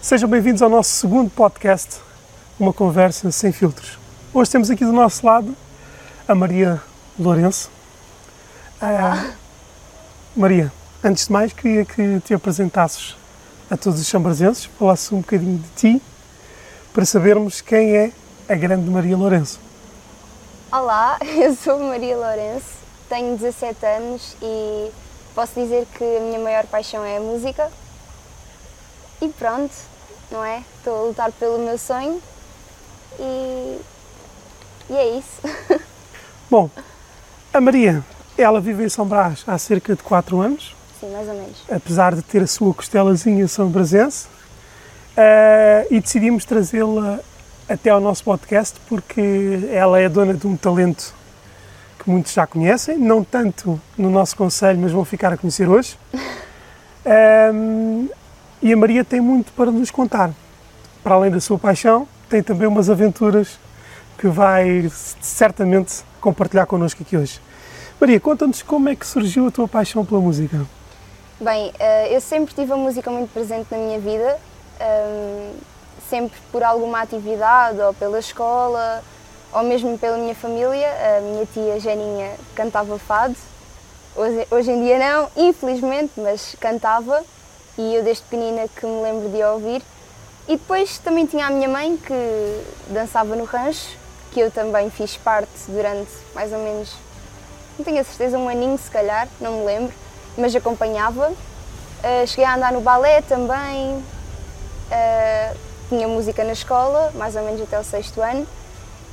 Sejam bem-vindos ao nosso segundo podcast, uma conversa sem filtros. Hoje temos aqui do nosso lado a Maria Lourenço. Ah, Maria, antes de mais, queria que te apresentasses a todos os chambrazenses, falasses um bocadinho de ti, para sabermos quem é a grande Maria Lourenço. Olá, eu sou Maria Lourenço, tenho 17 anos e posso dizer que a minha maior paixão é a música. E pronto, não é? Estou a lutar pelo meu sonho e, e é isso. Bom, a Maria, ela vive em São Brás há cerca de 4 anos, Sim, mais ou menos. apesar de ter a sua costelazinha são brasense, eh, e decidimos trazê-la até ao nosso podcast porque ela é dona de um talento que muitos já conhecem, não tanto no nosso conselho, mas vão ficar a conhecer hoje. Ehm, e a Maria tem muito para nos contar. Para além da sua paixão, tem também umas aventuras que vai certamente compartilhar connosco aqui hoje. Maria, conta-nos como é que surgiu a tua paixão pela música. Bem, eh, eu sempre tive a música muito presente na minha vida, ehm, sempre por alguma atividade, ou pela escola, ou mesmo pela minha família. A minha tia Janinha cantava fado, hoje, hoje em dia não, infelizmente, mas cantava, e eu desde pequenina que me lembro de ouvir. E depois também tinha a minha mãe que dançava no rancho, que eu também fiz parte durante mais ou menos, não tenho a certeza, um aninho se calhar, não me lembro, mas acompanhava. Uh, cheguei a andar no balé também, uh, tinha música na escola, mais ou menos até o sexto ano.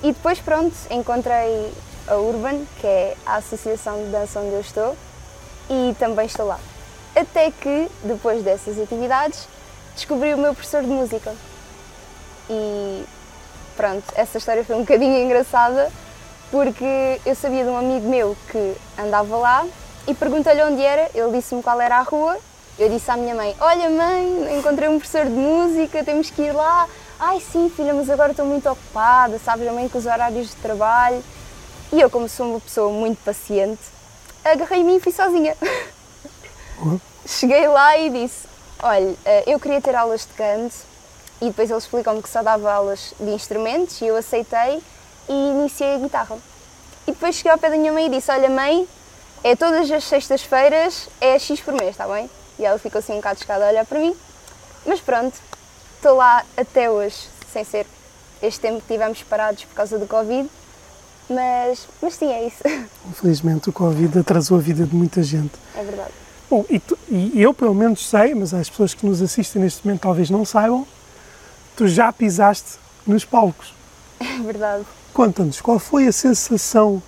E depois, pronto, encontrei a Urban, que é a associação de dança onde eu estou, e também estou lá. Até que, depois dessas atividades, descobri o meu professor de música. E pronto, essa história foi um bocadinho engraçada, porque eu sabia de um amigo meu que andava lá e perguntei-lhe onde era, ele disse-me qual era a rua. Eu disse à minha mãe: Olha, mãe, encontrei um professor de música, temos que ir lá. Ai, sim, filha, mas agora estou muito ocupada, sabes, também com os horários de trabalho. E eu, como sou uma pessoa muito paciente, agarrei-me e fui sozinha. Cheguei lá e disse: Olha, eh, eu queria ter aulas de canto, e depois eles explicam-me que só dava aulas de instrumentos, e eu aceitei e iniciei a guitarra. E depois cheguei ao pé da minha mãe e disse: Olha, mãe, é todas as sextas-feiras, é X por mês, está bem? E ela ficou assim um bocado chocada a olhar para mim. Mas pronto, estou lá até hoje, sem ser este tempo que tivemos parados por causa do Covid. Mas, mas sim, é isso. Infelizmente, o Covid atrasou a vida de muita gente. É verdade. Bom, e, tu- e eu pelo menos sei, mas as pessoas que nos assistem neste momento talvez não saibam, tu já pisaste nos palcos. É verdade. Conta-nos, qual foi a sensação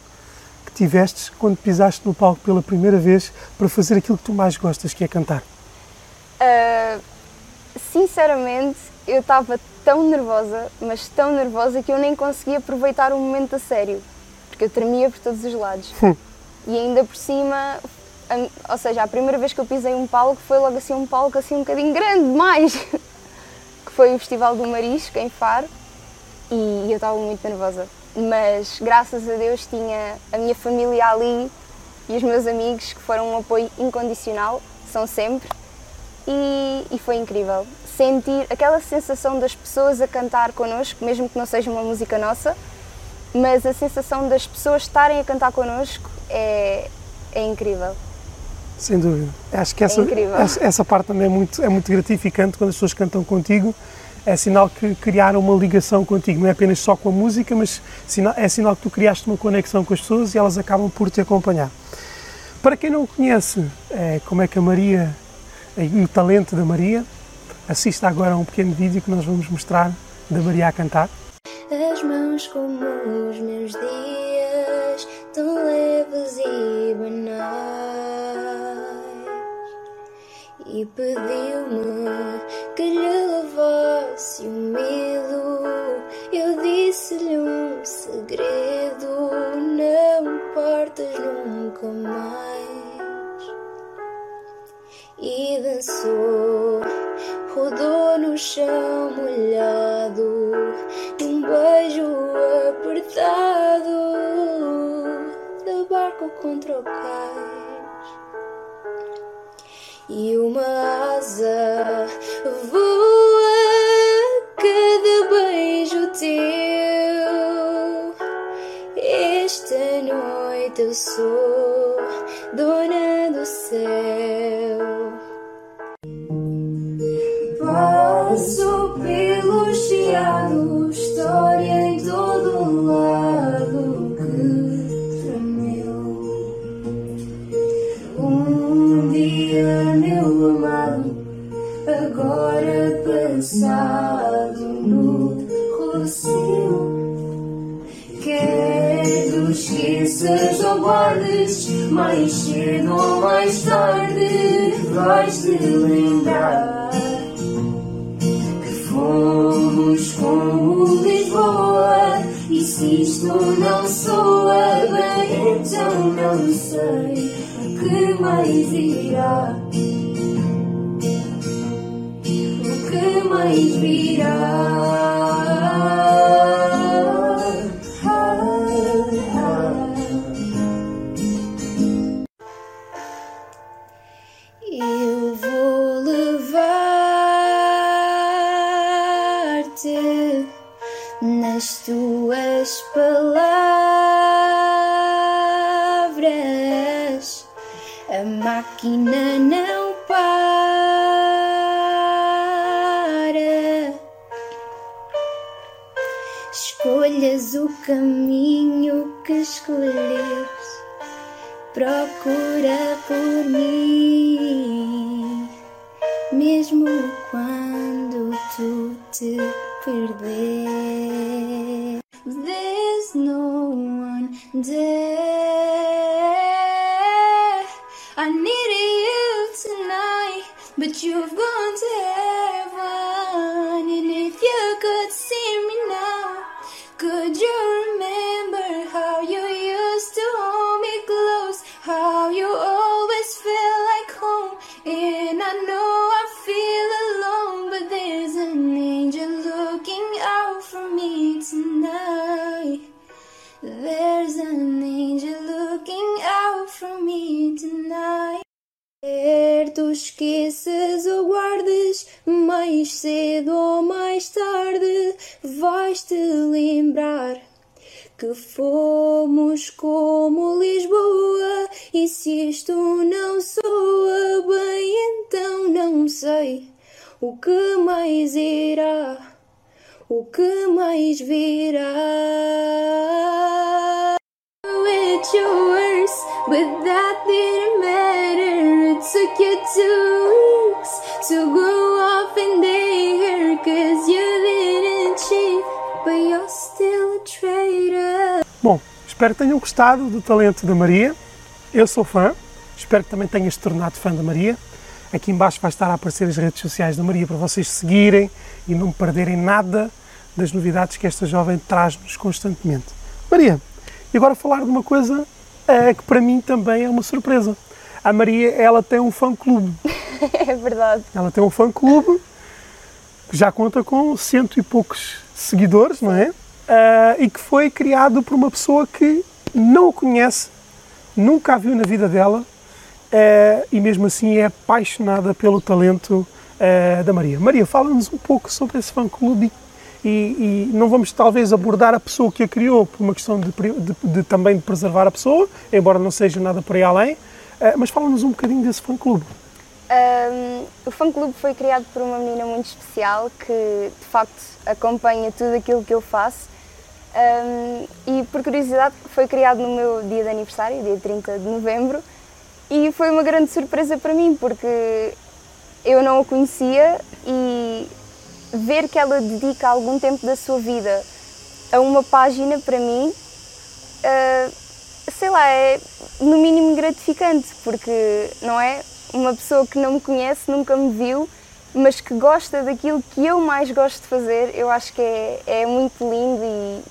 que tiveste quando pisaste no palco pela primeira vez para fazer aquilo que tu mais gostas, que é cantar? Uh, sinceramente, eu estava tão nervosa, mas tão nervosa que eu nem conseguia aproveitar o momento a sério, porque eu tremia por todos os lados. e ainda por cima, ou seja, a primeira vez que eu pisei um palco foi logo assim um palco assim um bocadinho grande demais, que foi o Festival do Marisco em Faro, e eu estava muito nervosa. Mas graças a Deus tinha a minha família ali e os meus amigos que foram um apoio incondicional, são sempre, e, e foi incrível. Sentir aquela sensação das pessoas a cantar connosco, mesmo que não seja uma música nossa, mas a sensação das pessoas estarem a cantar connosco é, é incrível. Sem dúvida. Acho que essa, incrível. essa, essa parte também é muito, é muito gratificante quando as pessoas cantam contigo. É sinal que criaram uma ligação contigo, não é apenas só com a música, mas é sinal que tu criaste uma conexão com as pessoas e elas acabam por te acompanhar. Para quem não conhece eh, como é que a Maria e o talento da Maria, assista agora a um pequeno vídeo que nós vamos mostrar da Maria a cantar. As mãos como os meus dias, tão leves e banais. E pediu-me que lhe O que mais cedo ou mais tarde vais te lembrar que fomos como Lisboa. E se isto não soa bem, então não sei o que mais irá, o que mais virá. It's yours, but that didn't matter. It took you two weeks to grow off and date Bom, espero que tenham gostado do talento da Maria. Eu sou fã, espero que também tenhas te tornado fã da Maria. Aqui embaixo vai estar a aparecer as redes sociais da Maria para vocês seguirem e não perderem nada das novidades que esta jovem traz-nos constantemente. Maria, e agora falar de uma coisa eh, que para mim também é uma surpresa. A Maria, ela tem um fã-clube. é verdade. Ela tem um fã-clube que já conta com cento e poucos seguidores, não é? Ah, e que foi criado por uma pessoa que não a conhece, nunca a viu na vida dela ah, e mesmo assim é apaixonada pelo talento ah, da Maria. Maria, fala-nos um pouco sobre esse fã-clube e, e não vamos talvez abordar a pessoa que a criou por uma questão de, de- de também de preservar a pessoa, embora não seja nada por aí além, mas fala-nos um bocadinho desse fã-clube. Um, o fã clube foi criado por uma menina muito especial que de facto acompanha tudo aquilo que eu faço. Um, e por curiosidade foi criado no meu dia de aniversário, dia 30 de novembro, e foi uma grande surpresa para mim porque eu não a conhecia e ver que ela dedica algum tempo da sua vida a uma página para mim, uh, sei lá, é no mínimo gratificante porque não é uma pessoa que não me conhece, nunca me viu, mas que gosta daquilo que eu mais gosto de fazer, eu acho que é, é muito lindo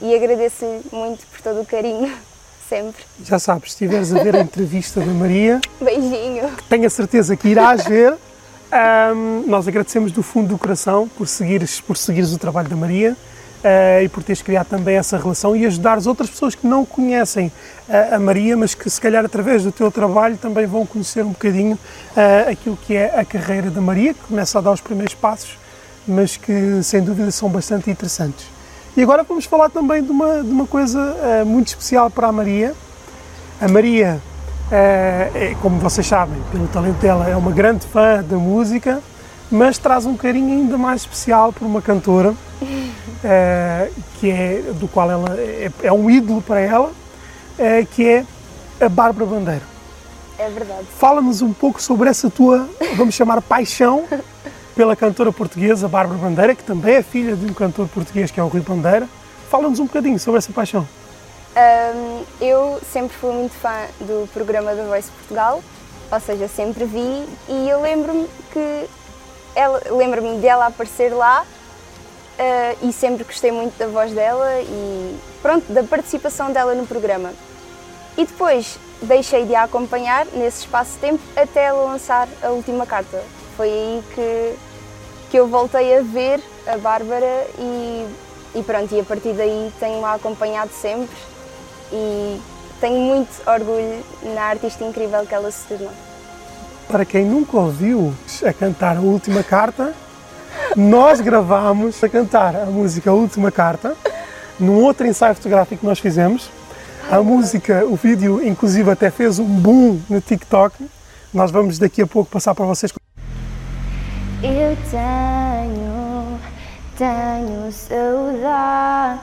e, e agradeço muito por todo o carinho, sempre. Já sabes, se estiveres a ver a entrevista da Maria, Beijinho. tenho a certeza que irás ver. Ahm, nós agradecemos do fundo do coração por seguires, por seguires o trabalho da Maria ah, e por teres criado também essa relação e ajudares outras pessoas que não conhecem ah, a Maria, mas que se calhar através do teu trabalho também vão conhecer um bocadinho ah, aquilo que é a carreira da Maria, que começa a dar os primeiros passos, mas que sem dúvida são bastante interessantes. E agora vamos falar também de uma, de uma coisa muito especial para a Maria, A Maria, eh, é, como vocês sabem, pelo talento dela, é uma grande fã da música, mas traz um carinho ainda mais especial por uma cantora, eh, que é, do qual ela é, é um ídolo para ela, eh, que é a Bárbara Bandeira. É verdade. Fala-nos um pouco sobre essa tua, vamos chamar, paixão pela cantora portuguesa Bárbara Bandeira, que também é filha de um cantor português que é o Rui Bandeira. Fala-nos um bocadinho sobre essa paixão. Um, eu sempre fui muito fã do programa da Voice Portugal, ou seja, sempre vi e eu lembro-me que ela lembro-me dela aparecer lá uh, e sempre gostei muito da voz dela e pronto, da participação dela no programa. E depois deixei de a acompanhar nesse espaço de tempo até ela lançar a última carta. Foi aí que, que eu voltei a ver a Bárbara e, e pronto, e a partir daí tenho-a acompanhado sempre e tenho muito orgulho na artista incrível que ela se tornou. Para quem nunca ouviu a cantar a última carta, nós gravámos a cantar a música Última Carta num outro ensaio fotográfico que nós fizemos. A música, o vídeo, inclusive, até fez um boom no TikTok. Nós vamos daqui a pouco passar para vocês. Eu tenho, tenho saudades,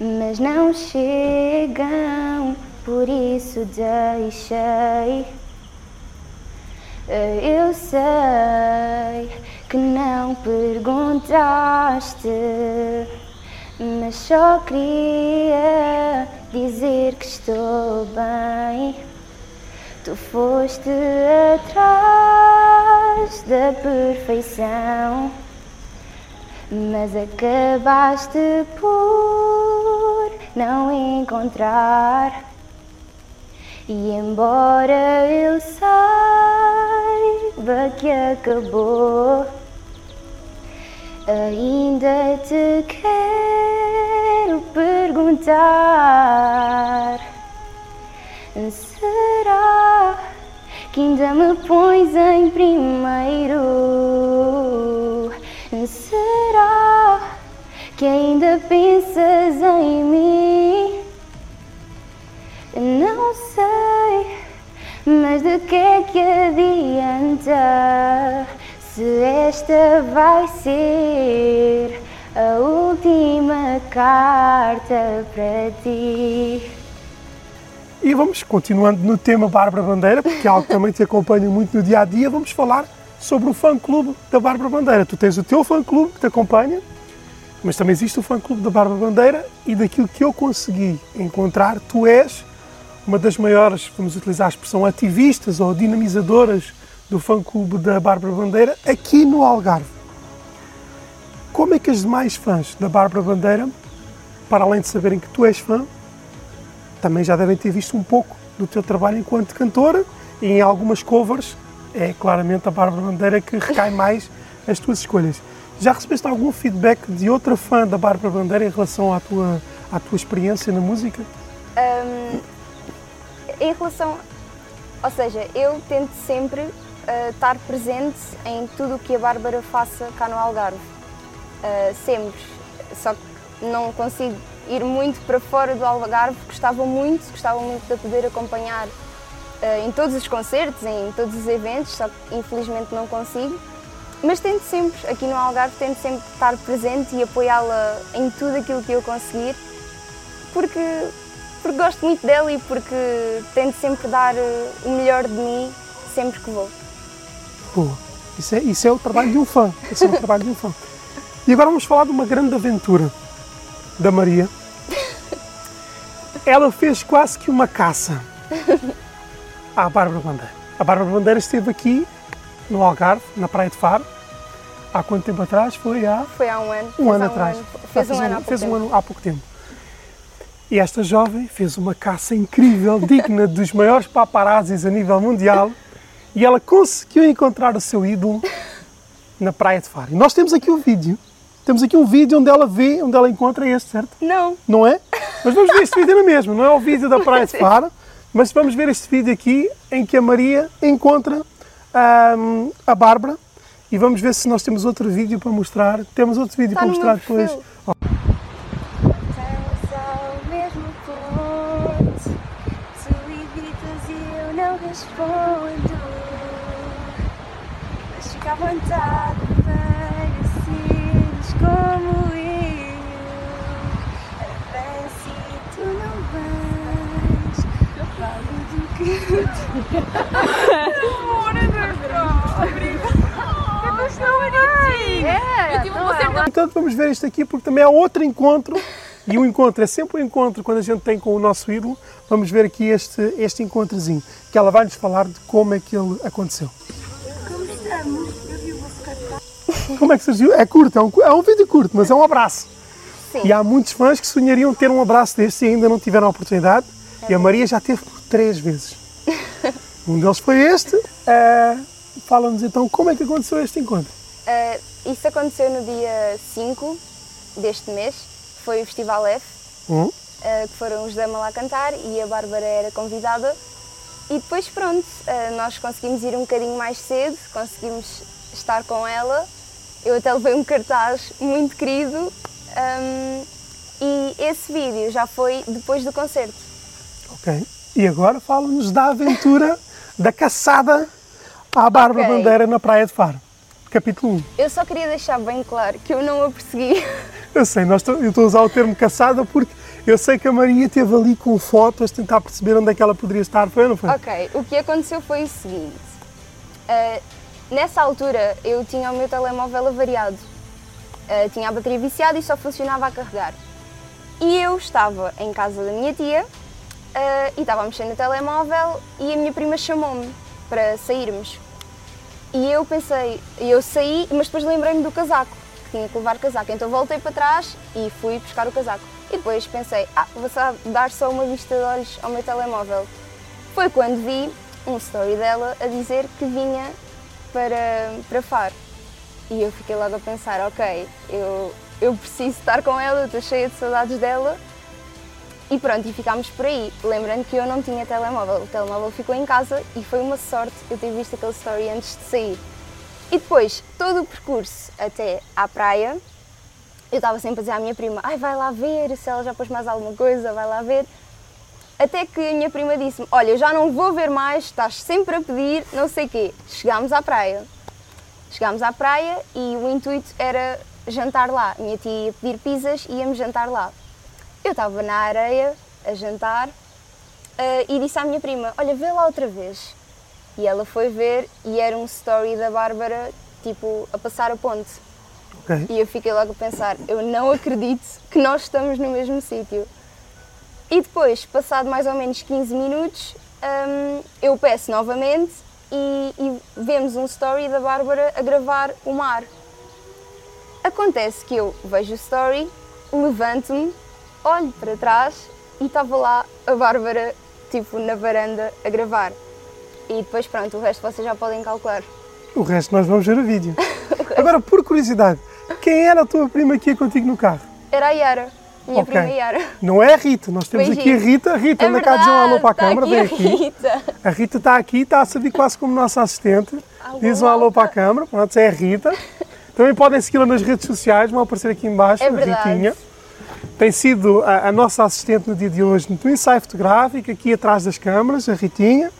mas não chegam, por isso deixei. Eu sei que não perguntaste, mas só queria dizer que estou bem. Tu foste atrás da perfeição, mas acabaste por não encontrar. E embora eu saiba que acabou, ainda te quero perguntar. Será que ainda me pões em primeiro? Será que ainda pensas em mim? Não sei, mas de que é que adianta se esta vai ser a última carta para ti? E vamos continuando no tema Bárbara Bandeira, porque é algo que também te acompanha muito no dia a dia. Vamos falar sobre o fã-clube da Bárbara Bandeira. Tu tens o teu fã-clube que te acompanha, mas também existe o fã-clube da Bárbara Bandeira e daquilo que eu consegui encontrar, tu és uma das maiores, vamos utilizar a expressão, ativistas ou dinamizadoras do fã-clube da Bárbara Bandeira aqui no Algarve. Como é que as demais fãs da Bárbara Bandeira, para além de saberem que tu és fã, também já devem ter visto um pouco do teu trabalho enquanto cantora e em algumas covers é claramente a Bárbara Bandeira que recai mais as tuas escolhas. Já recebeste algum feedback de outra fã da Bárbara Bandeira em relação à tua, à tua experiência na música? Um, em relação, ou seja, eu tento sempre uh, estar presente em tudo o que a Bárbara faça cá no Algarve. Uh, sempre. Só que não consigo ir muito para fora do Algarve, gostava muito, gostava muito de poder acompanhar uh, em todos os concertos, em todos os eventos, só que infelizmente não consigo. Mas tento sempre, aqui no Algarve, tento sempre estar presente e apoiá-la em tudo aquilo que eu conseguir, porque, porque gosto muito dela e porque tento sempre dar uh, o melhor de mim sempre que vou. Boa. Isso é, isso é o trabalho de um fã. Isso é o trabalho de um fã. E agora vamos falar de uma grande aventura da Maria. Ela fez quase que uma caça à Bárbara Bandeira. A Bárbara Bandeira esteve aqui no Algarve, na Praia de Faro. Há quanto tempo atrás? Foi há Foi há um ano. um ano atrás. fez um ano fez um ano há pouco tempo. E esta jovem fez uma caça incrível, digna dos maiores paparazzis a nível mundial, e ela conseguiu encontrar o seu ídolo na Praia de Faro. E nós temos aqui o vídeo. Temos aqui um vídeo onde ela vê, onde ela encontra este, certo? Não, Não é? Mas vamos ver este vídeo na mesma, não é o vídeo da Praia de Faro, mas vamos ver este vídeo aqui em que a Maria encontra ahm, a Bárbara e vamos ver se nós temos outro vídeo para mostrar. Temos outro vídeo está para mostrar depois. mesmo ponto, fundo. Mas fica vontade seres como eu. Bem assim, tu não vais. Eu falo do que eu te Portanto, vamos ver isto aqui porque também é outro encontro. E o encontro é sempre um encontro quando a gente tem com o nosso ídolo. Vamos ver aqui este, este encontrozinho, que ela vai nos falar de como é que ele aconteceu. Eu vi o vosso cartaz. Como é que surgiu? É curto, é um, é um vídeo curto, mas é um abraço. Sim. E há muitos fãs que sonhariam ter um abraço deste e ainda não tiveram a oportunidade. E a Maria já teve por três vezes. Um deles foi este. Eh, Fala-nos então como é que aconteceu este encontro. Uh, isso aconteceu no dia 5 deste mês, foi o Festival F, uh, que foram os Dama lá cantar e a Bárbara era convidada. E depois, pronto, uh, nós conseguimos ir um bocadinho mais cedo, conseguimos estar com ela. Eu até levei um cartaz muito querido um, e esse vídeo já foi depois do concerto. Ok. E agora fala-nos da aventura da caçada à Bárbara Ok. Bandeira na Praia de Faro. Capítulo 1. Eu só queria deixar bem claro que eu não a persegui. Eu sei, nós eu estou a usar o termo caçada porque eu sei que a Maria esteve ali com fotos, tentar perceber onde é que ela poderia estar. Foi não foi? Ok, o que aconteceu foi o seguinte. Ah, nessa altura eu tinha o meu telemóvel avariado. Ah, tinha a bateria viciada e só funcionava a carregar. E eu estava em casa da minha tia ah, e estava a mexer no telemóvel e a minha prima chamou-me para sairmos. E eu pensei, eu saí, mas depois lembrei-me do casaco, que tinha que levar casaco. Então voltei para trás e fui buscar o casaco. E depois pensei, ah, vou dar só uma vista de olhos ao meu telemóvel. Foi quando vi um story dela a dizer que vinha para, para Faro. E eu fiquei logo a pensar, ok, eu, eu preciso estar com ela, estou cheia de saudades dela. E pronto, e ficámos por aí. Lembrando que eu não tinha telemóvel, o telemóvel ficou em casa e foi uma sorte eu ter visto aquele story antes de sair. E depois, todo o percurso até à praia, eu estava sempre a dizer à minha prima: ai, vai lá ver se ela já pôs mais alguma coisa, vai lá ver. Até que a minha prima disse-me: Olha, já não vou ver mais, estás sempre a pedir, não sei quê. Chegámos à praia. Chegámos à praia e o intuito era jantar lá. Minha tia ia pedir pizzas e íamos jantar lá. Eu estava na areia a jantar eh, e disse à minha prima: Olha, vê lá outra vez. E ela foi ver e era um story da Bárbara, tipo, a passar a ponte. Ok. E eu fiquei logo a pensar, eu não acredito que nós estamos no mesmo sítio. E depois, passado mais ou menos 15 minutos, hum, eu peço novamente e, e vemos um story da Bárbara a gravar o mar. Acontece que eu vejo o story, levanto-me, olho para trás e estava lá a Bárbara, tipo, na varanda a gravar. E depois, pronto, o resto vocês já podem calcular. O resto nós vamos ver o vídeo. Agora, por curiosidade, quem era a tua prima que ia contigo no carro? Era a Yara, minha Ok. prima Yara. Não é a Rita, nós temos aqui a Beijinho. Rita. Rita, É anda cá a dizer um alô para a verdade, câmara, tá vem aqui aqui. a Rita. A Rita está aqui, está a servir quase como nossa assistente. Alô, Diz um alô para a câmara, pronto, é a Rita. Também podem segui-la nas redes sociais, vão aparecer aqui embaixo, É a verdade. Ritinha. Tem sido a, a nossa assistente no dia de hoje no ensaio fotográfico, aqui atrás das câmaras, a Ritinha.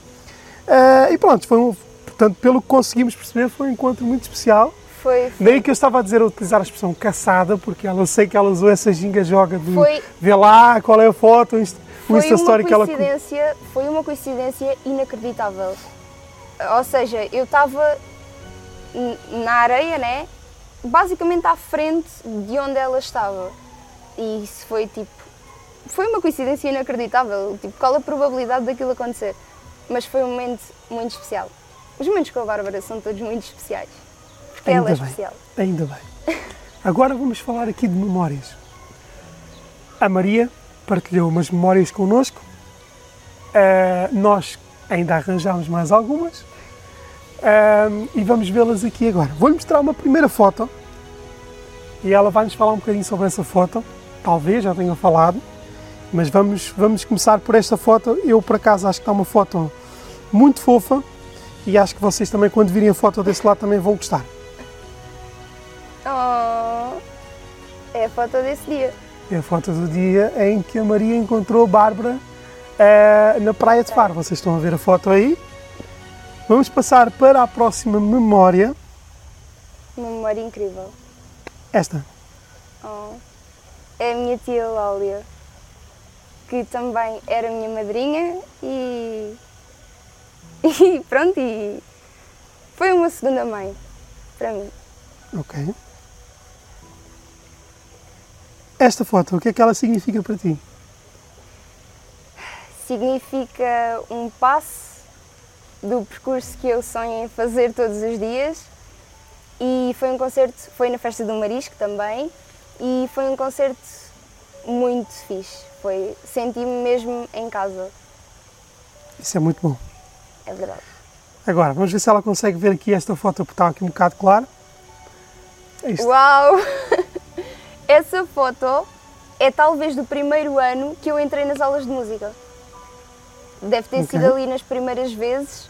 Ah, e pronto, foi um, portanto, pelo que conseguimos perceber, foi um encontro muito especial. Foi, Daí que eu estava a dizer, a utilizar a expressão caçada, porque ela, eu sei que ela usou essa ginga-joga de Foi- ver lá qual é a foto, o Insta, foi Story que ela. coincidência, foi uma coincidência inacreditável. Ou seja, eu estava na areia, né? Basicamente à frente de onde ela estava. E isso foi tipo. Foi uma coincidência inacreditável. Tipo, qual a probabilidade daquilo acontecer? Mas foi um momento muito especial. Os momentos com a Bárbara são todos muito especiais. Porque ela é Ainda bem. especial. Ainda bem. Agora vamos falar aqui de memórias. A Maria partilhou umas memórias connosco. Ah, nós ainda arranjámos mais algumas. Ah, e vamos vê-las aqui agora. Vou-lhe mostrar uma primeira foto. E ela vai nos falar um bocadinho sobre essa foto. Talvez já tenha falado. Mas vamos, vamos começar por esta foto. Eu, por acaso, acho que está uma foto muito fofa. E acho que vocês também, quando virem a foto desse lado, também vão gostar. Oh, é a foto desse dia. É a foto do dia em que a Maria encontrou a Bárbara eh, na Praia de Faro. Vocês estão a ver a foto aí. Vamos passar para a próxima memória. Uma memória incrível. Esta. Oh. É a minha tia Láulia, que também era minha madrinha e. E pronto, e foi uma segunda mãe para mim. Ok. Esta foto, o que é que ela significa para ti? Significa um passo do percurso que eu sonho em fazer todos os dias e foi um concerto, foi na festa do Marisco também e foi um concerto muito fixe. Foi, senti-me mesmo em casa, Isso é muito bom. é verdade. Agora, vamos ver se ela consegue ver aqui esta foto, porque está aqui um bocado claro. É isto. Uau! Essa foto é talvez do primeiro ano que eu entrei nas aulas de música. Deve ter Ok. sido ali nas primeiras vezes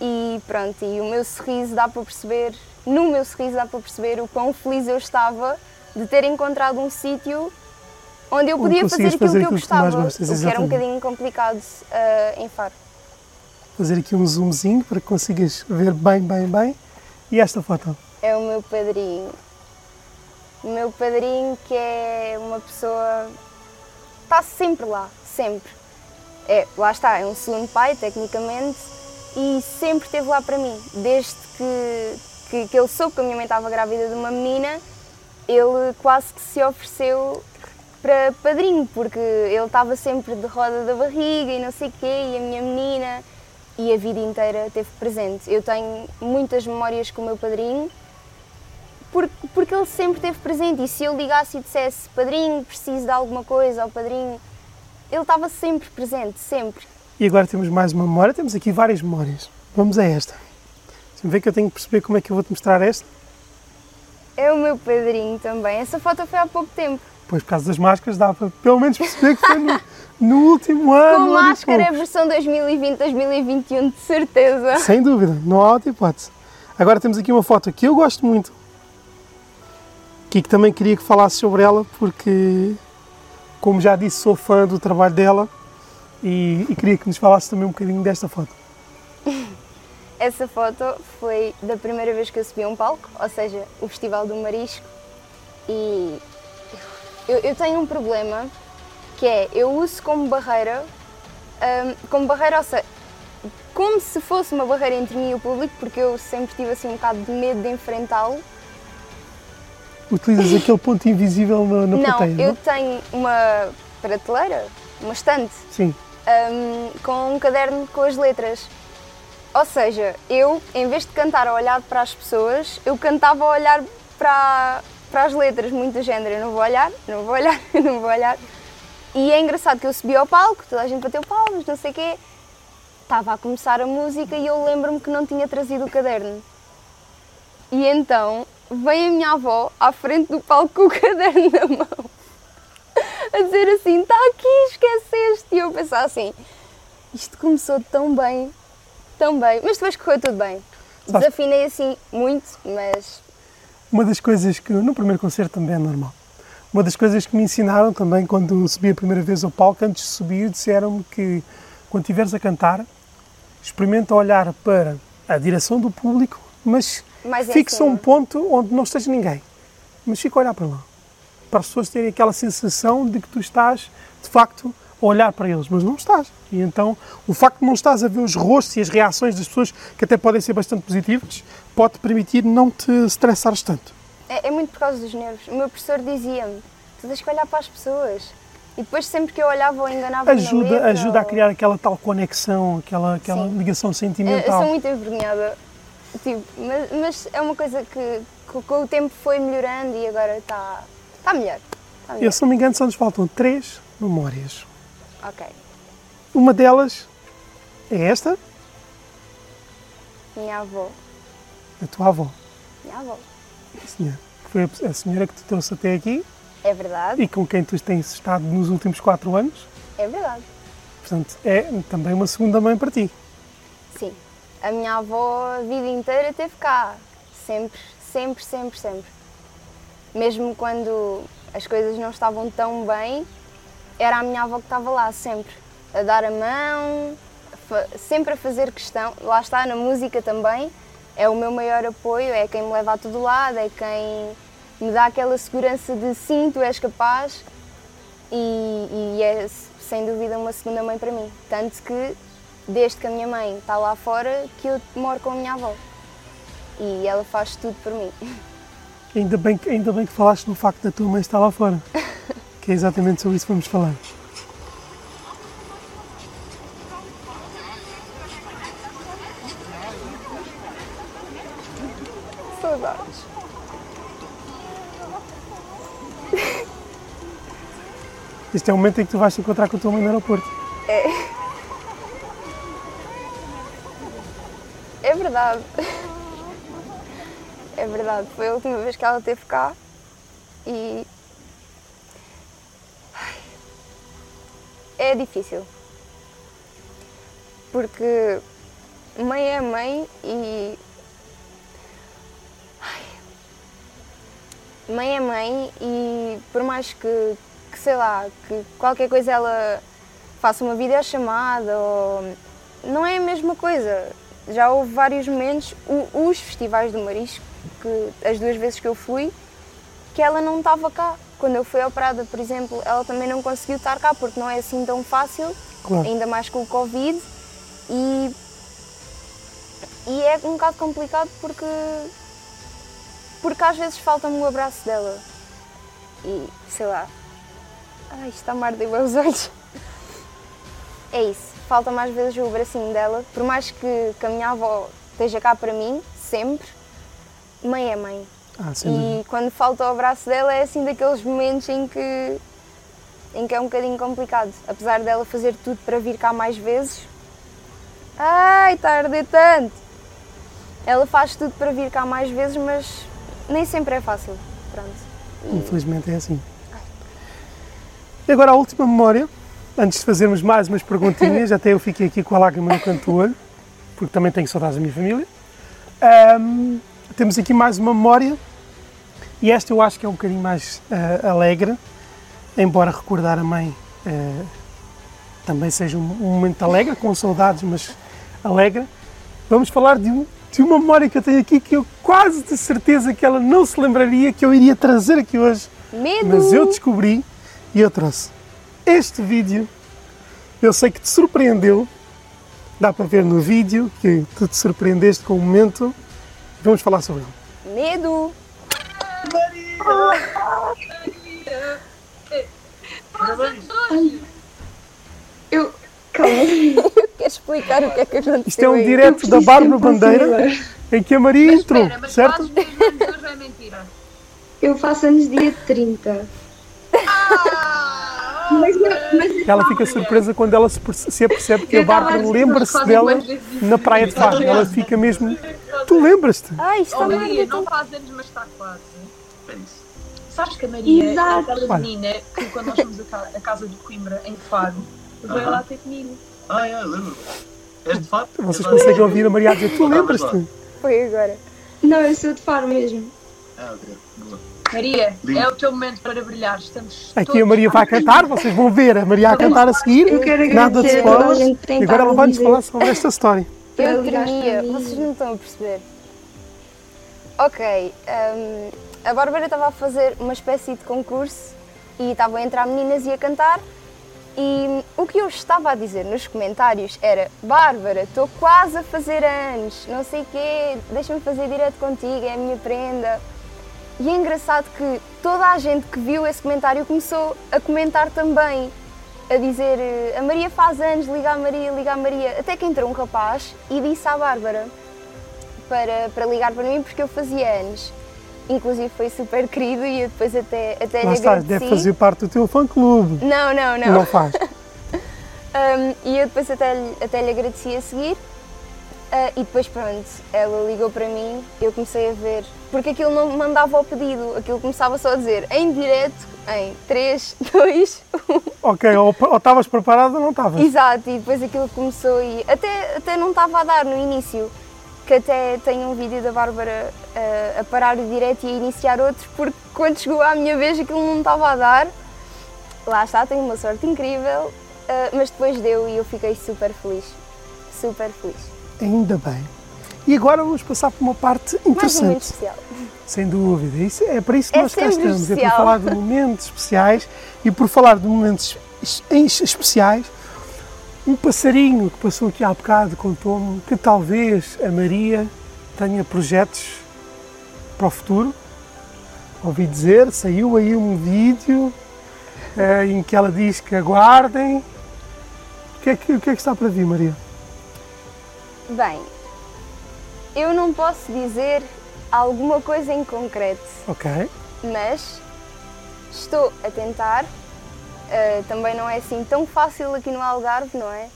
e pronto, e o meu sorriso dá para perceber, no meu sorriso dá para perceber o quão feliz eu estava de ter encontrado um sítio onde eu podia fazer aquilo fazer que eu aquilo que gostava, gostas, o que era um bocadinho complicado ah, em Faro. Fazer aqui um zoomzinho para que consigas ver bem, bem, bem. E esta foto? é o meu padrinho. O meu padrinho que é uma pessoa. está sempre lá, sempre. É, lá está, é um segundo pai, tecnicamente, e sempre esteve lá para mim. Desde que, que, que ele soube que a minha mãe estava grávida de uma menina, ele quase que se ofereceu para padrinho, porque ele estava sempre de roda da barriga e não sei o quê, e a minha menina, e a vida inteira teve presente. Eu tenho muitas memórias com o meu padrinho, porque, porque ele sempre esteve presente, e se eu ligasse e dissesse padrinho, preciso de alguma coisa, ou padrinho, ele estava sempre presente, sempre. E agora temos mais uma memória. Temos aqui várias memórias. Vamos a esta. Deixa-me ver que eu tenho que perceber como é que eu vou-te mostrar esta. É o meu padrinho também. Essa foto foi há pouco tempo. Pois, por causa das máscaras, dá para pelo menos perceber que foi no, no último ano. Com máscara, é pouco. versão 2020, 2021, de certeza. Sem dúvida, não há outra hipótese. Agora temos aqui uma foto que eu gosto muito. Que também queria que falasse sobre ela, porque, como já disse, sou fã do trabalho dela e, e queria que nos falasse também um bocadinho desta foto. Essa foto foi da primeira vez que eu subi a um palco, ou seja, o Festival do Marisco. E eu, eu tenho um problema que é, eu uso como barreira, hum, como barreira, ou seja, como se fosse uma barreira entre mim e o público, porque eu sempre tive assim um bocado de medo de enfrentá-lo. Utilizas aquele ponto invisível na, na Não, plateia, eu não? tenho uma prateleira, uma estante, Sim. hum, com um caderno com as letras. Ou seja, eu, em vez de cantar a olhar para as pessoas, eu cantava a olhar para, para as letras, muito do género. Eu não vou olhar, não vou olhar, não vou olhar. E é engraçado que eu subi ao palco, toda a gente bateu palmas, não sei o quê. Estava a começar a música e eu lembro-me que não tinha trazido o caderno. E então vem a minha avó à frente do palco com o caderno na mão a dizer assim: está aqui, esqueceste. E eu pensar assim: isto começou tão bem, tão bem, mas depois correu tudo bem. Sabes- Desafinei assim muito, mas Uma das coisas que, no primeiro concerto também é normal, uma das coisas que me ensinaram também quando subi a primeira vez ao palco, antes de subir, disseram-me que quando estiveres a cantar, experimenta olhar para a direção do público, mas Mais um ponto onde não esteja ninguém. Mas fica a olhar para lá. Para as pessoas terem aquela sensação de que tu estás, de facto, a olhar para eles, mas não estás. E então, o facto de não estás a ver os rostos e as reações das pessoas, que até podem ser bastante positivas, pode-te permitir não te estressares tanto. é, é muito por causa dos nervos. O meu professor dizia-me: tu tens que olhar para as pessoas. E depois, sempre que eu olhava ou enganava ajuda, ajuda a criar aquela tal conexão, aquela, aquela Sim. ligação Eu, eu sentimental. sou muito envergonhada, tipo, mas, mas é uma coisa que, que com o tempo foi melhorando e agora está está melhor. Está melhor. Eu, se não me engano, só nos faltam três memórias. Ok. Uma delas é esta, Minha avó. a tua avó, Minha avó. senhora, que foi a- a senhora que te trouxe até aqui É verdade, e com quem tu tens estado nos últimos quatro anos. é verdade. Portanto, é também uma segunda mãe para ti. Sim. A minha avó a vida inteira esteve cá. Sempre, sempre, sempre, sempre. Mesmo quando as coisas não estavam tão bem, era a minha avó que estava lá sempre. A dar a mão, sempre a fazer questão, lá está, na música também, é o meu maior apoio, é quem me leva a todo lado, é quem me dá aquela segurança de sim, tu és capaz e, e é sem dúvida uma segunda mãe para mim. Tanto que desde que a minha mãe está lá fora que eu moro com a minha avó e ela faz tudo por mim. Ainda bem, que- ainda bem que falaste no facto da tua mãe estar lá fora. Que é exatamente sobre isso que vamos falar. Saudades. Este é o momento em que tu vais te encontrar com a tua mãe no aeroporto. É verdade. É verdade. Foi a última vez que ela esteve cá e. É difícil. Porque mãe é mãe e. Mãe é mãe e por mais que, que sei lá, que qualquer coisa ela faça uma videochamada ou. Não é a mesma coisa. Já houve vários momentos, o- os festivais do Marisco, que as duas vezes que eu fui, que ela não estava cá. Quando eu fui operada, por exemplo, ela também não conseguiu estar cá porque não é assim tão fácil, Claro. ainda mais com o Covid. E, e é um bocado complicado porque, porque às vezes falta-me o abraço dela. E sei lá. Ai, está a arder os olhos. É isso, falta-me às vezes o bracinho dela. Por mais que, que a minha avó esteja cá para mim, sempre, mãe é mãe. Ah, dúvida. E quando falta o abraço dela é assim daqueles momentos em que, em que é um bocadinho complicado. Apesar dela fazer tudo para vir cá mais vezes. Ai, está a arder tanto! Ela faz tudo para vir cá mais vezes, mas nem sempre é fácil. Pronto. E- Infelizmente é assim. E agora a última memória, antes de fazermos mais umas perguntinhas, até eu fiquei aqui com a lágrima no canto do olho, porque também tenho saudades da minha família. Ahm, temos aqui mais uma memória, e esta eu acho que é um bocadinho mais ah, alegre, embora recordar a mãe ah, também seja um, um momento alegre, com saudades, mas alegre. Vamos falar de, um- de uma memória que eu tenho aqui que eu quase de certeza que ela não se lembraria que eu iria trazer aqui hoje. Medo! Mas eu descobri e eu trouxe este vídeo. Eu sei que te surpreendeu. Dá para ver no vídeo que tu te surpreendeste com o momento. Vamos falar sobre ele. Medo! Eu. Calma. Queres explicar o que é que aconteceu? Isto é um direto da Bárbara Bandeira em que a Maria entrou, Espera, mas certo? fazes mesmo anos hoje ou é mentira? Eu faço anos dia 30. Ah! Mas, mas Ela fica surpresa quando ela se perce- se apercebe que a Bárbara lembra-se dela na Praia de Faro. Ela fica mesmo. Tu lembras-te? Ai, isto Oh, está Maria, não faz anos, mas está quase. Sabes que a Maria é Exato. aquela Olha. menina que quando nós fomos a casa de Coimbra, em Faro, veio lá ter comigo. Ah, é, lembro. És de fato? Vocês conseguem ouvir a Maria dizer: Tu lembras-te? Foi agora. não, eu sou de Faro mesmo. Ah, ok. Boa. Maria, Lindo. é o teu momento para brilhar. Estamos Aqui a Maria vai cantar, vocês vão ver a Maria a cantar a seguir. Eu quero Nada de spoilers. E agora ela vai-nos falar sobre esta história. Eu mim. vocês não estão a perceber. Ok, hum, a Bárbara estava a fazer uma espécie de concurso e estavam a entrar meninas e a cantar. E o que eu estava a dizer nos comentários era: Bárbara, estou quase a fazer anos, não sei o quê, deixa-me fazer direto contigo, é a minha prenda. E é engraçado que toda a gente que viu esse comentário começou a comentar também, a dizer eh, a Maria faz anos, liga a Maria, liga a Maria. Até que entrou um rapaz e disse à Bárbara para, para ligar para mim porque eu fazia anos. Inclusive foi super querido e eu depois até, até Lá lhe está, deve fazer parte do teu fã-clube. Não, não, não. Não faz. Um, e eu depois até, lhe- até lhe agradeci a seguir. Ah, e depois, pronto, ela ligou para mim, eu comecei a ver. Porque aquilo não mandava ao pedido, aquilo começava só a dizer em direto, em 3, 2, 1. Ok, ou estavas preparado ou não estavas. Exato, e depois aquilo começou e até, até não estava a dar no início. Que até tenho um vídeo da Bárbara ah, a parar o direto e a iniciar outro, porque quando chegou à minha vez aquilo não estava a dar. Lá está, tenho uma sorte incrível, ah, mas depois deu e eu fiquei super feliz. super feliz. Ainda bem. E agora vamos passar por uma parte Mais um interessante. especial. Sem dúvida. Isso, é para isso que É nós cá estamos. É para especial. falar de momentos especiais e por falar de momentos especiais. Um passarinho que passou aqui há bocado contou-me que talvez a Maria tenha projetos para o futuro. Ouvi dizer, saiu aí um vídeo eh, em que ela diz que aguardem. O que, é que, o que é que está para vir, Maria? Bem, eu não posso dizer alguma coisa em concreto, Ok. mas estou a tentar. Uh, também não é assim tão fácil aqui no Algarve, não é?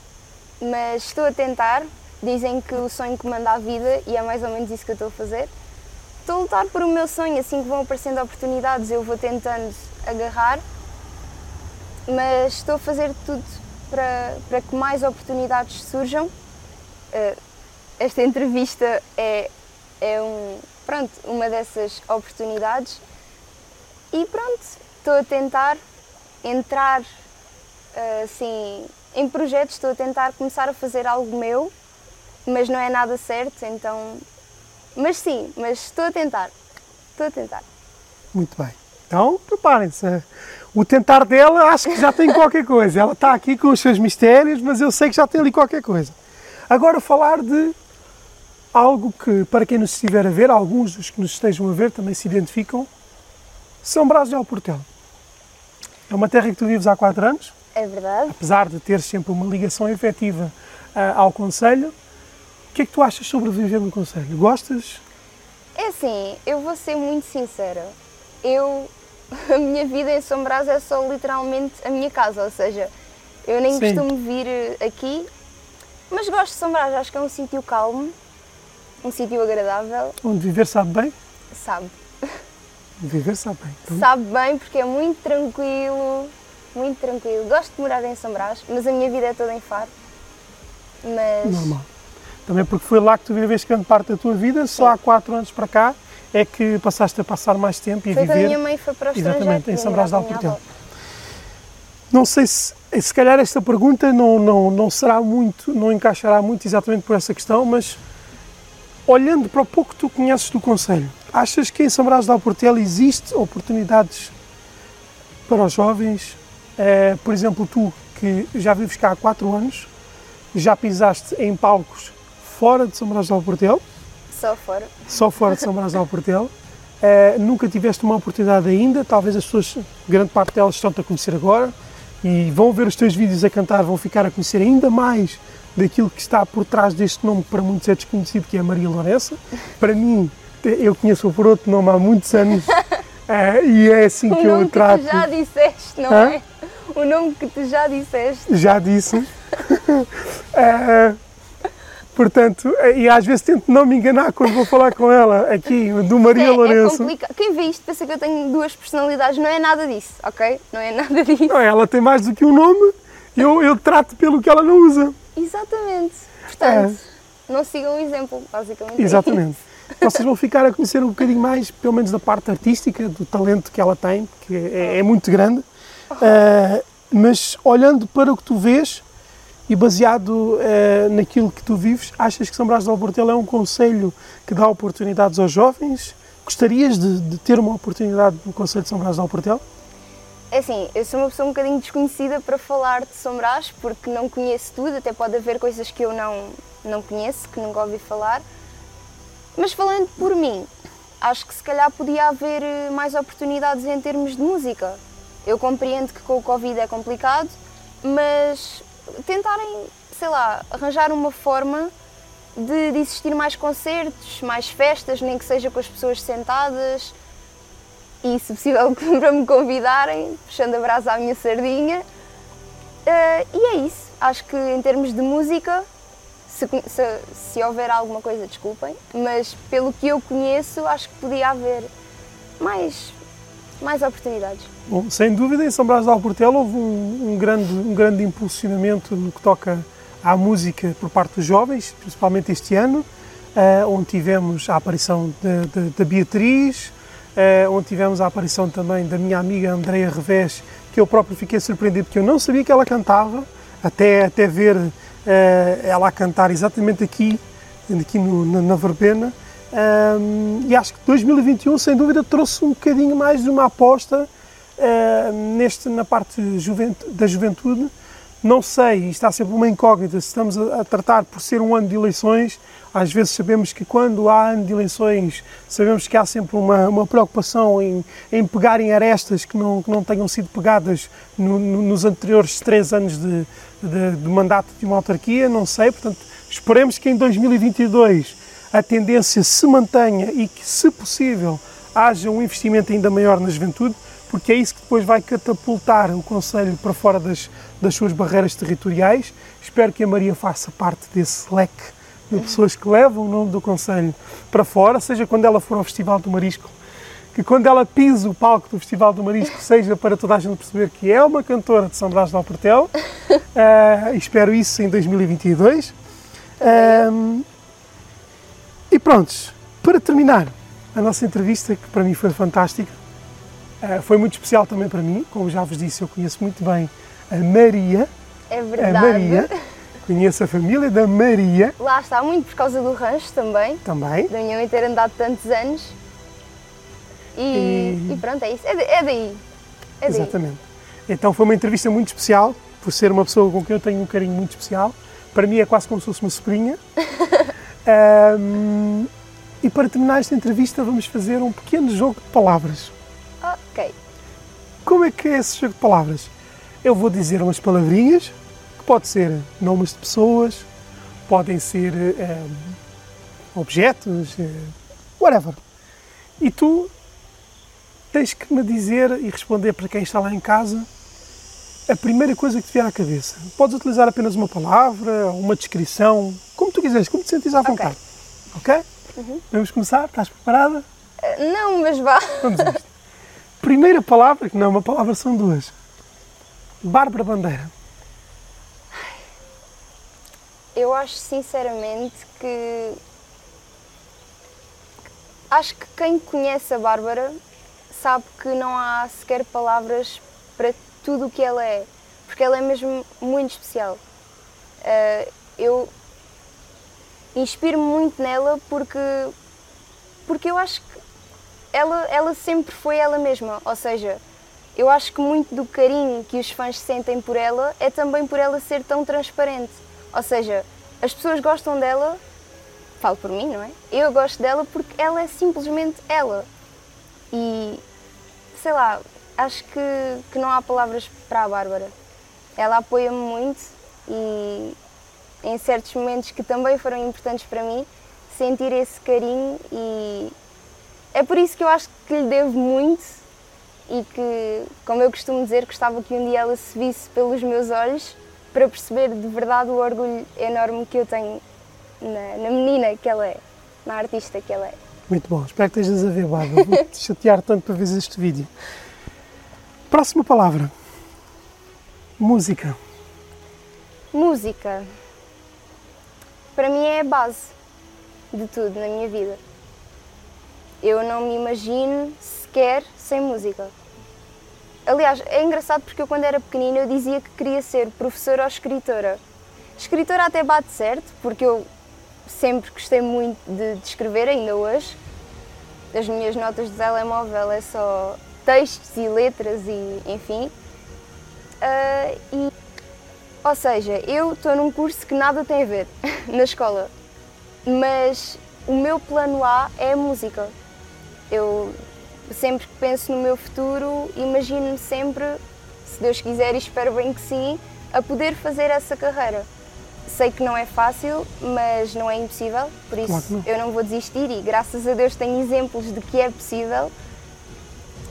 Mas estou a tentar. Dizem que o sonho comanda a vida e é mais ou menos isso que eu estou a fazer. Estou a lutar por o meu sonho, assim que vão aparecendo oportunidades, eu vou tentando agarrar, mas estou a fazer tudo para, para que mais oportunidades surjam. Uh, esta entrevista é, é um, pronto, uma dessas oportunidades e pronto, estou a tentar entrar eh, assim em projetos, estou a tentar começar a fazer algo meu, mas não é nada certo, então. Mas sim, mas estou a tentar. Estou a tentar. Muito bem. Então, preparem-se. O tentar dela acho que já tem qualquer coisa. Ela está aqui com os seus mistérios, mas eu sei que já tem ali qualquer coisa. Agora falar de algo que, para quem nos estiver a ver, alguns dos que nos estejam a ver também se identificam, São Brás de Alportel. É uma terra que tu vives há quatro anos, É verdade? apesar de ter sempre uma ligação efetiva ah, ao Conselho. O que é que tu achas sobre viver no Conselho? Gostas? É assim, eu vou ser muito sincera. Eu. A minha vida em São Brás é só literalmente a minha casa, ou seja, eu nem Sim. costumo vir eh, aqui, mas gosto de São Brás, acho que é um sítio calmo, um sítio agradável, Onde viver sabe bem? sabe? Viver sabe bem. Então, Sabe bem porque é muito tranquilo, muito tranquilo. Gosto de morar em São Brás, mas a minha vida é toda em Faro. Mas normal. Também porque foi lá que tu viveste grande parte da tua vida, só há quatro anos para cá é que passaste a passar mais tempo e a foi a viver. minha mãe foi para o. Exatamente, em São Brás de a Alportel. Não sei se, se calhar esta pergunta não, não, não será muito, não encaixará muito exatamente por essa questão, mas olhando para o pouco que tu conheces do Conselho, achas que em São Brás de Alportel existe oportunidades para os jovens? Eh, por exemplo, tu que já vives cá há quatro anos, já pisaste em palcos fora de São Brás de Alportel, Só fora. só fora de São Brás de Alportel. Eh, nunca tiveste uma oportunidade ainda, talvez as pessoas, grande parte delas estão-te a conhecer agora e vão ver os teus vídeos a cantar, vão ficar a conhecer ainda mais daquilo que está por trás deste nome que para muitos é desconhecido, que é Maria Lourença. Para mim, eu conheço-o por outro nome há muitos anos eh, e é assim O que eu nome a que trato. tu já disseste, não Hã? é? O nome que tu já disseste. já disse. Eh, portanto, eh, e às vezes tento não me enganar quando vou falar com ela aqui, do Maria é, é complicado. Quem vê isto pensa que eu tenho duas personalidades. Não é nada disso, ok? Não é nada disso. Não, ela tem mais do que um nome, eu, eu trato pelo que ela não usa. Exatamente. Portanto, não sigam o exemplo, basicamente. é Exatamente. Vocês vão ficar a conhecer um bocadinho mais, pelo menos da parte artística, do talento que ela tem, que é, é muito grande. Ah, mas olhando para o que tu vês e baseado ah, naquilo que tu vives, achas que São Brás de Alportel é um conselho que dá oportunidades aos jovens? Gostarias de, de ter uma oportunidade no Conselho de São Brás de Alportel? É assim, eu sou uma pessoa um bocadinho desconhecida para falar de São Brás, porque não conheço tudo, até pode haver coisas que eu não, não conheço, que nunca ouvi falar. Mas falando por mim, acho que se calhar podia haver eh, mais oportunidades em termos de música. Eu compreendo que com o Covid é complicado, mas tentarem, sei lá, arranjar uma forma de, de existir mais concertos, mais festas, nem que seja com as pessoas sentadas e, se possível, para me convidarem, puxando a brasa à minha sardinha. Eh, e é isso. Acho que em termos de música, se, se- se houver alguma coisa, desculpem, mas pelo que eu conheço, acho que podia haver mais, mais oportunidades. Bom, sem dúvida, em São Brás de Alportel houve um, um grande, um grande impulsionamento no que toca à música por parte dos jovens, principalmente este ano, eh, onde tivemos a aparição da- Beatriz, onde tivemos a aparição também da minha amiga Andreia Revés, que eu próprio fiquei surpreendido porque eu não sabia que ela cantava, até, até ver eh, ela a cantar exatamente aqui, aqui no- na, na verbena. Ahm, e acho que 2021, sem dúvida, trouxe um bocadinho mais de uma aposta eh, neste, na parte da juventude. Não sei, e está sempre uma incógnita, se estamos a, a tratar por ser um ano de eleições, às vezes sabemos que quando há ano de eleições, sabemos que há sempre uma, uma preocupação em, em pegar em arestas que não, que não tenham sido pegadas no- no- nos anteriores três anos de, de- de mandato de uma autarquia, não sei, portanto, esperemos que em 2022 a tendência se mantenha e que, se possível, haja um investimento ainda maior na juventude, porque é isso que depois vai catapultar o Conselho para fora das, das suas barreiras territoriais. Espero que a Maria faça parte desse leque de pessoas que levam o nome do Conselho para fora, seja quando ela for ao Festival do Marisco, que quando ela pisa o palco do Festival do Marisco, seja para toda a gente perceber que é uma cantora de São Brás de Alportel. Ah, espero isso em 2022. Ahm, e prontos, para terminar a nossa entrevista, que para mim foi fantástica, ah, foi muito especial também para mim, como já vos disse, eu conheço muito bem a Maria, É a verdade. Maria, conheço a família da Maria Lá está, muito por causa do rancho também, também. da minha mãe ter andado tantos anos. E, E- e pronto, é isso. É, da- é daí. É daí. Exatamente. Então foi uma entrevista muito especial, por ser uma pessoa com quem eu tenho um carinho muito especial. Para mim é quase como se fosse uma sobrinha. Ahm, e para terminar esta entrevista vamos fazer um pequeno jogo de palavras. Ok. Como é que é esse jogo de palavras? Eu vou dizer umas palavrinhas, que pode ser nomes de pessoas, podem ser eh, objetos, eh, whatever. E tu tens que me dizer e responder para quem está lá em casa a primeira coisa que te vier à cabeça. Podes utilizar apenas uma palavra, uma descrição, como tu quiseres, como te sentes à vontade. Ok? Vamos começar? Estás preparada? Ah, Não, mas vá. Primeira palavra, que não é uma palavra, são duas. Bárbara Bandeira. Eu acho sinceramente que. Acho que quem conhece a Bárbara sabe que não há sequer palavras para tudo o que ela é, porque ela é mesmo muito especial. Ah, eu inspiro-me muito nela porque, porque eu acho que ela, ela sempre foi ela mesma, ou seja, eu acho que muito do carinho que os fãs sentem por ela é também por ela ser tão transparente. Ou seja, as pessoas gostam dela, falo por mim, não é? Eu gosto dela porque ela é simplesmente ela. E sei lá, acho que, que não há palavras para a Bárbara. Ela apoia-me muito e em certos momentos que também foram importantes para mim, sentir esse carinho e é por isso que eu acho que lhe devo muito e que, como eu costumo dizer, gostava que um dia ela se visse pelos meus olhos para perceber de verdade o orgulho enorme que eu tenho na, na menina que ela é, na artista que ela é. Muito bom. Espero que estejas a ver, Bárbara. Vou-te chatear tanto para ver este vídeo. Próxima palavra. Música. Música, para mim é a base de tudo na minha vida. Eu não me imagino sequer sem música. Aliás, é engraçado porque eu quando era pequenina eu dizia que queria ser professora ou escritora. Escritora até bate certo, porque eu sempre gostei muito de, de escrever, ainda hoje. As minhas notas de telemóvel é só textos e letras e enfim. Ah, e ou seja, eu estou num curso que nada tem a ver na escola, mas o meu plano A é a música. Eu sempre que penso no meu futuro, imagino-me sempre, se Deus quiser e espero bem que sim, a poder fazer essa carreira. Sei que não é fácil, mas não é impossível, por isso Claro não. eu não vou desistir e graças a Deus tenho exemplos de que é possível.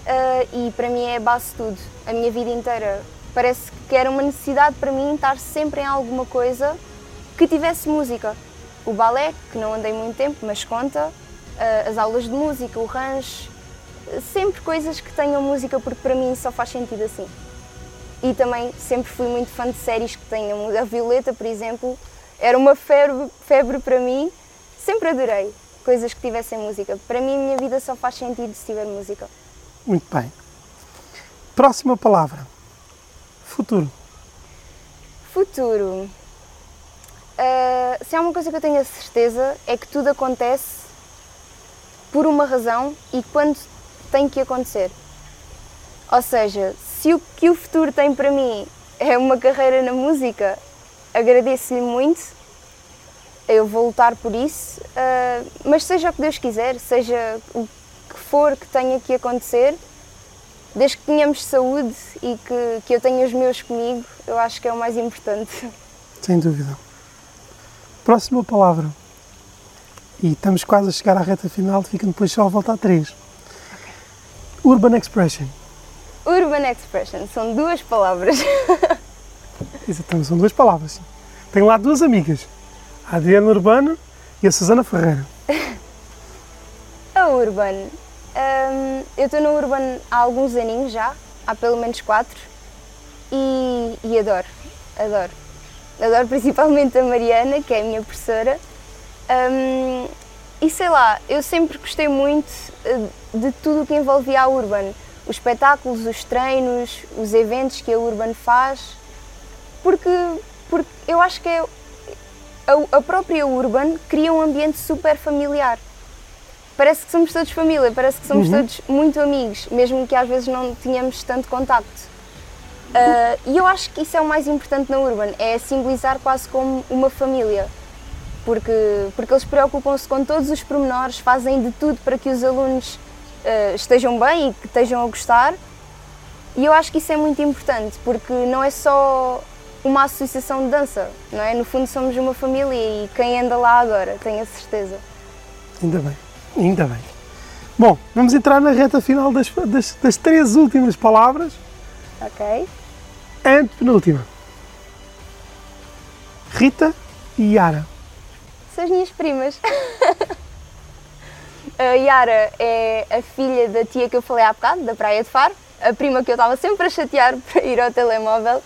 Ah, e para mim é a base de tudo. A minha vida inteira parece que era uma necessidade para mim estar sempre em alguma coisa que tivesse música. O balé, que não andei muito tempo, mas conta, ah, as aulas de música, o rancho, sempre coisas que tenham música, porque para mim só faz sentido assim. E também sempre fui muito fã de séries que tenham. A Violeta, por exemplo, era uma febre, febre para mim, sempre adorei coisas que tivessem música. Para mim, a minha vida só faz sentido se tiver música. Muito bem. Próxima palavra. Futuro. Futuro. ah, se há uma coisa que eu tenho a certeza é que tudo acontece por uma razão e quando tem que acontecer. Ou seja, se o que o futuro tem para mim é uma carreira na música, agradeço-lhe muito, eu vou lutar por isso, ah, mas seja o que Deus quiser, seja o que for que tenha que acontecer, desde que tenhamos saúde e que, que eu tenha os meus comigo, eu acho que é o mais importante. Sem dúvida. Próxima palavra. E estamos quase a chegar à reta final, fica depois só a volta a três. Urban Expression. Urban Expression são duas palavras. Exatamente, são duas palavras. Tenho lá duas amigas, a Adriana Urbano e a Susana Ferreira. A Urban. hum, eu estou no Urban há alguns aninhos já, há pelo menos quatro, e, e adoro, adoro. Adoro principalmente a Mariana, que é a minha professora. Hum, e sei lá, eu sempre gostei muito eh, de tudo o que envolvia a Urban. Os espetáculos, os treinos, os eventos que a Urban faz. Porque, porque eu acho que é, a, a própria Urban cria um ambiente super familiar parece que somos todos família, parece que somos todos muito amigos, mesmo que às vezes não tenhamos tanto contacto. Ah, e eu acho que isso é o mais importante na Urban, é simbolizar quase como uma família. Porque, porque eles preocupam-se com todos os pormenores, fazem de tudo para que os alunos ah, estejam bem e que estejam a gostar. E eu acho que isso é muito importante, porque não é só uma associação de dança, não é? No fundo somos uma família e quem anda lá agora, tenho a certeza. Ainda bem, ainda bem. Bom, vamos entrar na reta final das, das, das três últimas palavras. Ok? Antepenúltima. Rita e Yara. São as minhas primas. a Yara é a filha da tia que eu falei há bocado, da Praia de Faro, a prima que eu estava sempre a chatear para ir ao telemóvel.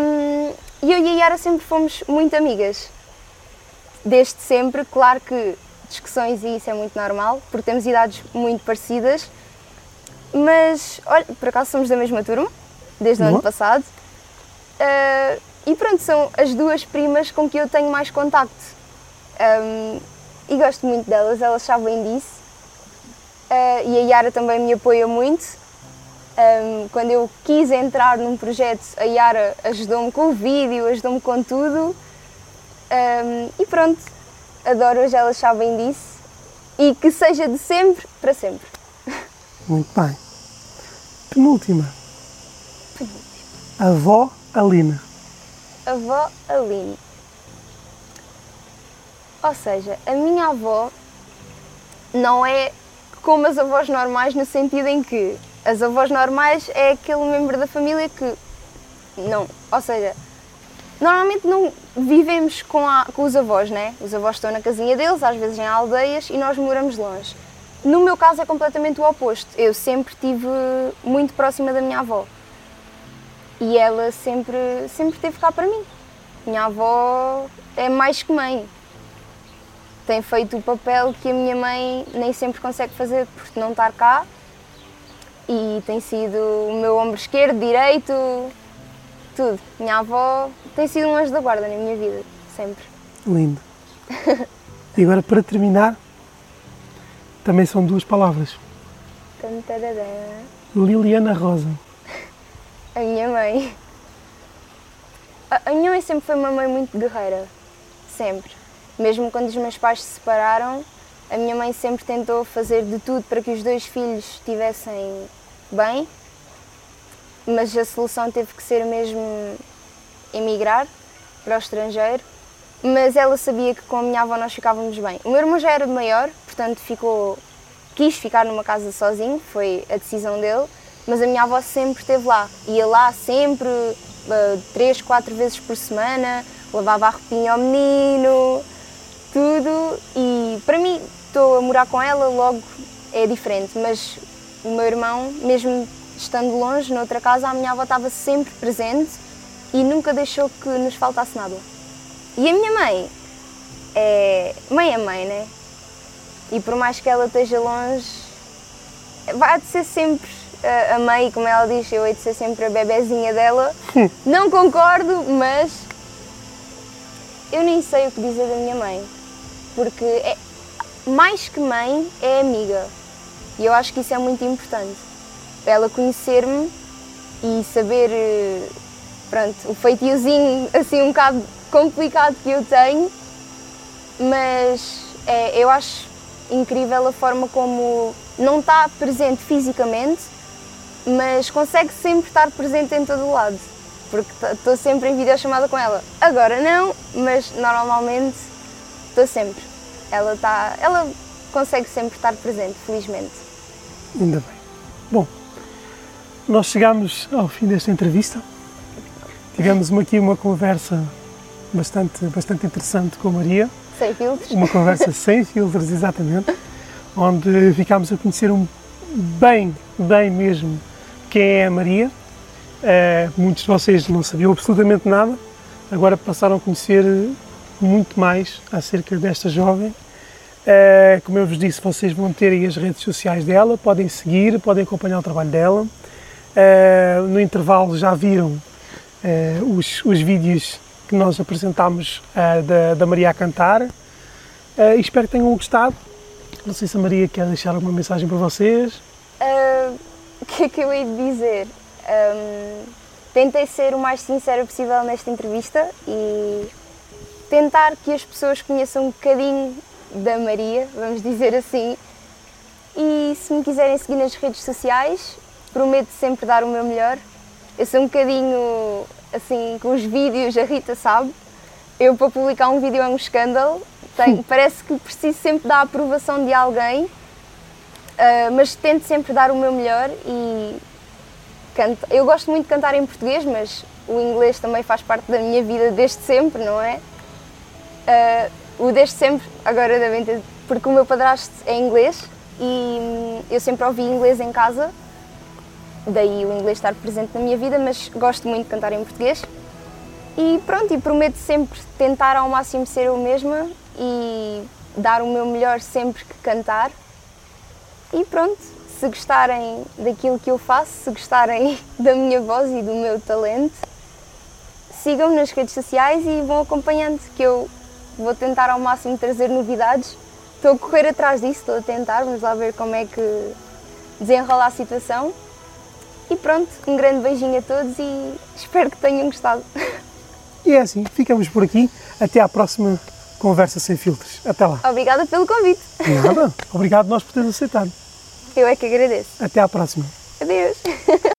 Hum, E eu e a Yara sempre fomos muito amigas. Desde sempre, claro que discussões e isso é muito normal, porque temos idades muito parecidas. Mas, olha, por acaso somos da mesma turma, desde o ano passado. Ah, e pronto, são as duas primas com que eu tenho mais contacto. Um, e gosto muito delas, elas sabem disso. Ah, e a Yara também me apoia muito. Um, quando eu quis entrar num projeto, a Yara ajudou-me com o vídeo, ajudou-me com tudo. Um, e pronto, adoro-as, elas sabem disso. E que seja de sempre para sempre. Muito bem. Penúltima. Avó Alina. avó Aline. Ou seja, a minha avó não é como as avós normais no sentido em que as avós normais é aquele membro da família que não, ou seja, normalmente não vivemos com, a- com os avós, né? Os avós estão na casinha deles, às vezes em aldeias e nós moramos longe. No meu caso é completamente o oposto. Eu sempre estive muito próxima da minha avó e ela sempre, sempre teve cá para mim. Minha avó é mais que mãe. Tem feito o papel que a minha mãe nem sempre consegue fazer por não estar cá. E tem sido o meu ombro esquerdo, direito, tudo. Minha avó tem sido um anjo da guarda na minha vida, sempre. Lindo. E agora, para terminar, também são duas palavras. Liliana Rosa. A minha mãe. A minha mãe sempre foi uma mãe muito guerreira. Sempre. Mesmo quando os meus pais se separaram, a minha mãe sempre tentou fazer de tudo para que os dois filhos estivessem bem. Mas a solução teve que ser mesmo emigrar para o estrangeiro. Mas ela sabia que com a minha avó nós ficávamos bem. O meu irmão já era maior, portanto ficou quis ficar numa casa sozinho, foi a decisão dele, mas a minha avó sempre esteve lá. Ia lá sempre, eh, três, quatro vezes por semana, lavava a roupinha ao menino, tudo. E para mim, estou a morar com ela, logo é diferente, mas o meu irmão, mesmo estando longe, noutra casa, a minha avó estava sempre presente e nunca deixou que nos faltasse nada. E a minha mãe é. Mãe é mãe, né? E por mais que ela esteja longe, vai de ser sempre a- mãe, como ela diz, eu hei de ser sempre a bebezinha dela. Não concordo, mas eu nem sei o que dizer da minha mãe, porque é, mais que mãe é amiga. E eu acho que isso é muito importante. Ela conhecer-me e saber, eh, pronto, o feitiozinho assim um bocado complicado que eu tenho, mas é, eu acho incrível a forma como não está presente fisicamente, mas consegue sempre estar presente em todo o lado. Porque estou sempre em videochamada com ela. Agora não, mas normalmente estou sempre. Ela, tá, ela consegue sempre estar presente, felizmente. Ainda bem. Bom, nós chegamos ao fim desta entrevista. Tivemos aqui uma conversa bastante, bastante interessante com a Maria. Sem filtros. Uma conversa sem filtros, exatamente. Onde ficámos a conhecer um bem, bem mesmo quem é a Maria. Eh, muitos de vocês não sabiam absolutamente nada, agora passaram a conhecer muito mais acerca desta jovem. Eh, como eu vos disse, vocês vão ter aí as redes sociais dela, podem seguir, podem acompanhar o trabalho dela. Eh, no intervalo já viram eh, os, os vídeos que nós apresentámos da, da Maria a cantar. Espero que tenham gostado. Não sei se a Maria quer deixar alguma mensagem para vocês. Ah, o que é que eu hei de dizer? Ahm, tentei ser o mais sincera possível nesta entrevista e tentar que as pessoas conheçam um bocadinho da Maria, vamos dizer assim. E se me quiserem seguir nas redes sociais, prometo sempre dar o meu melhor. Eu sou um bocadinho assim com os vídeos, a Rita sabe. Eu para publicar um vídeo é um escândalo. Tenho- parece que preciso sempre da aprovação de alguém Uh, mas tento sempre dar o meu melhor e canto. Eu gosto muito de cantar em português, mas o inglês também faz parte da minha vida desde sempre, não é? Uh, o desde sempre, agora devem ter, porque o meu padrasto é inglês e hum, eu sempre ouvi inglês em casa, daí o inglês estar presente na minha vida, mas gosto muito de cantar em português. E pronto, e prometo sempre tentar ao máximo ser eu mesma e dar o meu melhor sempre que cantar. E pronto, se gostarem daquilo que eu faço, se gostarem da minha voz e do meu talento, sigam-me nas redes sociais e vão acompanhando, que eu vou tentar ao máximo trazer novidades. Estou a correr atrás disso, estou a tentar, vamos lá ver como é que desenrola a situação. E pronto, um grande beijinho a todos e espero que tenham gostado. E é assim, ficamos por aqui. Até à próxima conversa sem filtros. Até lá. Obrigada pelo convite. Nada. Obrigado nós por teres aceitado. Eu é que agradeço. Até à próxima. Adeus.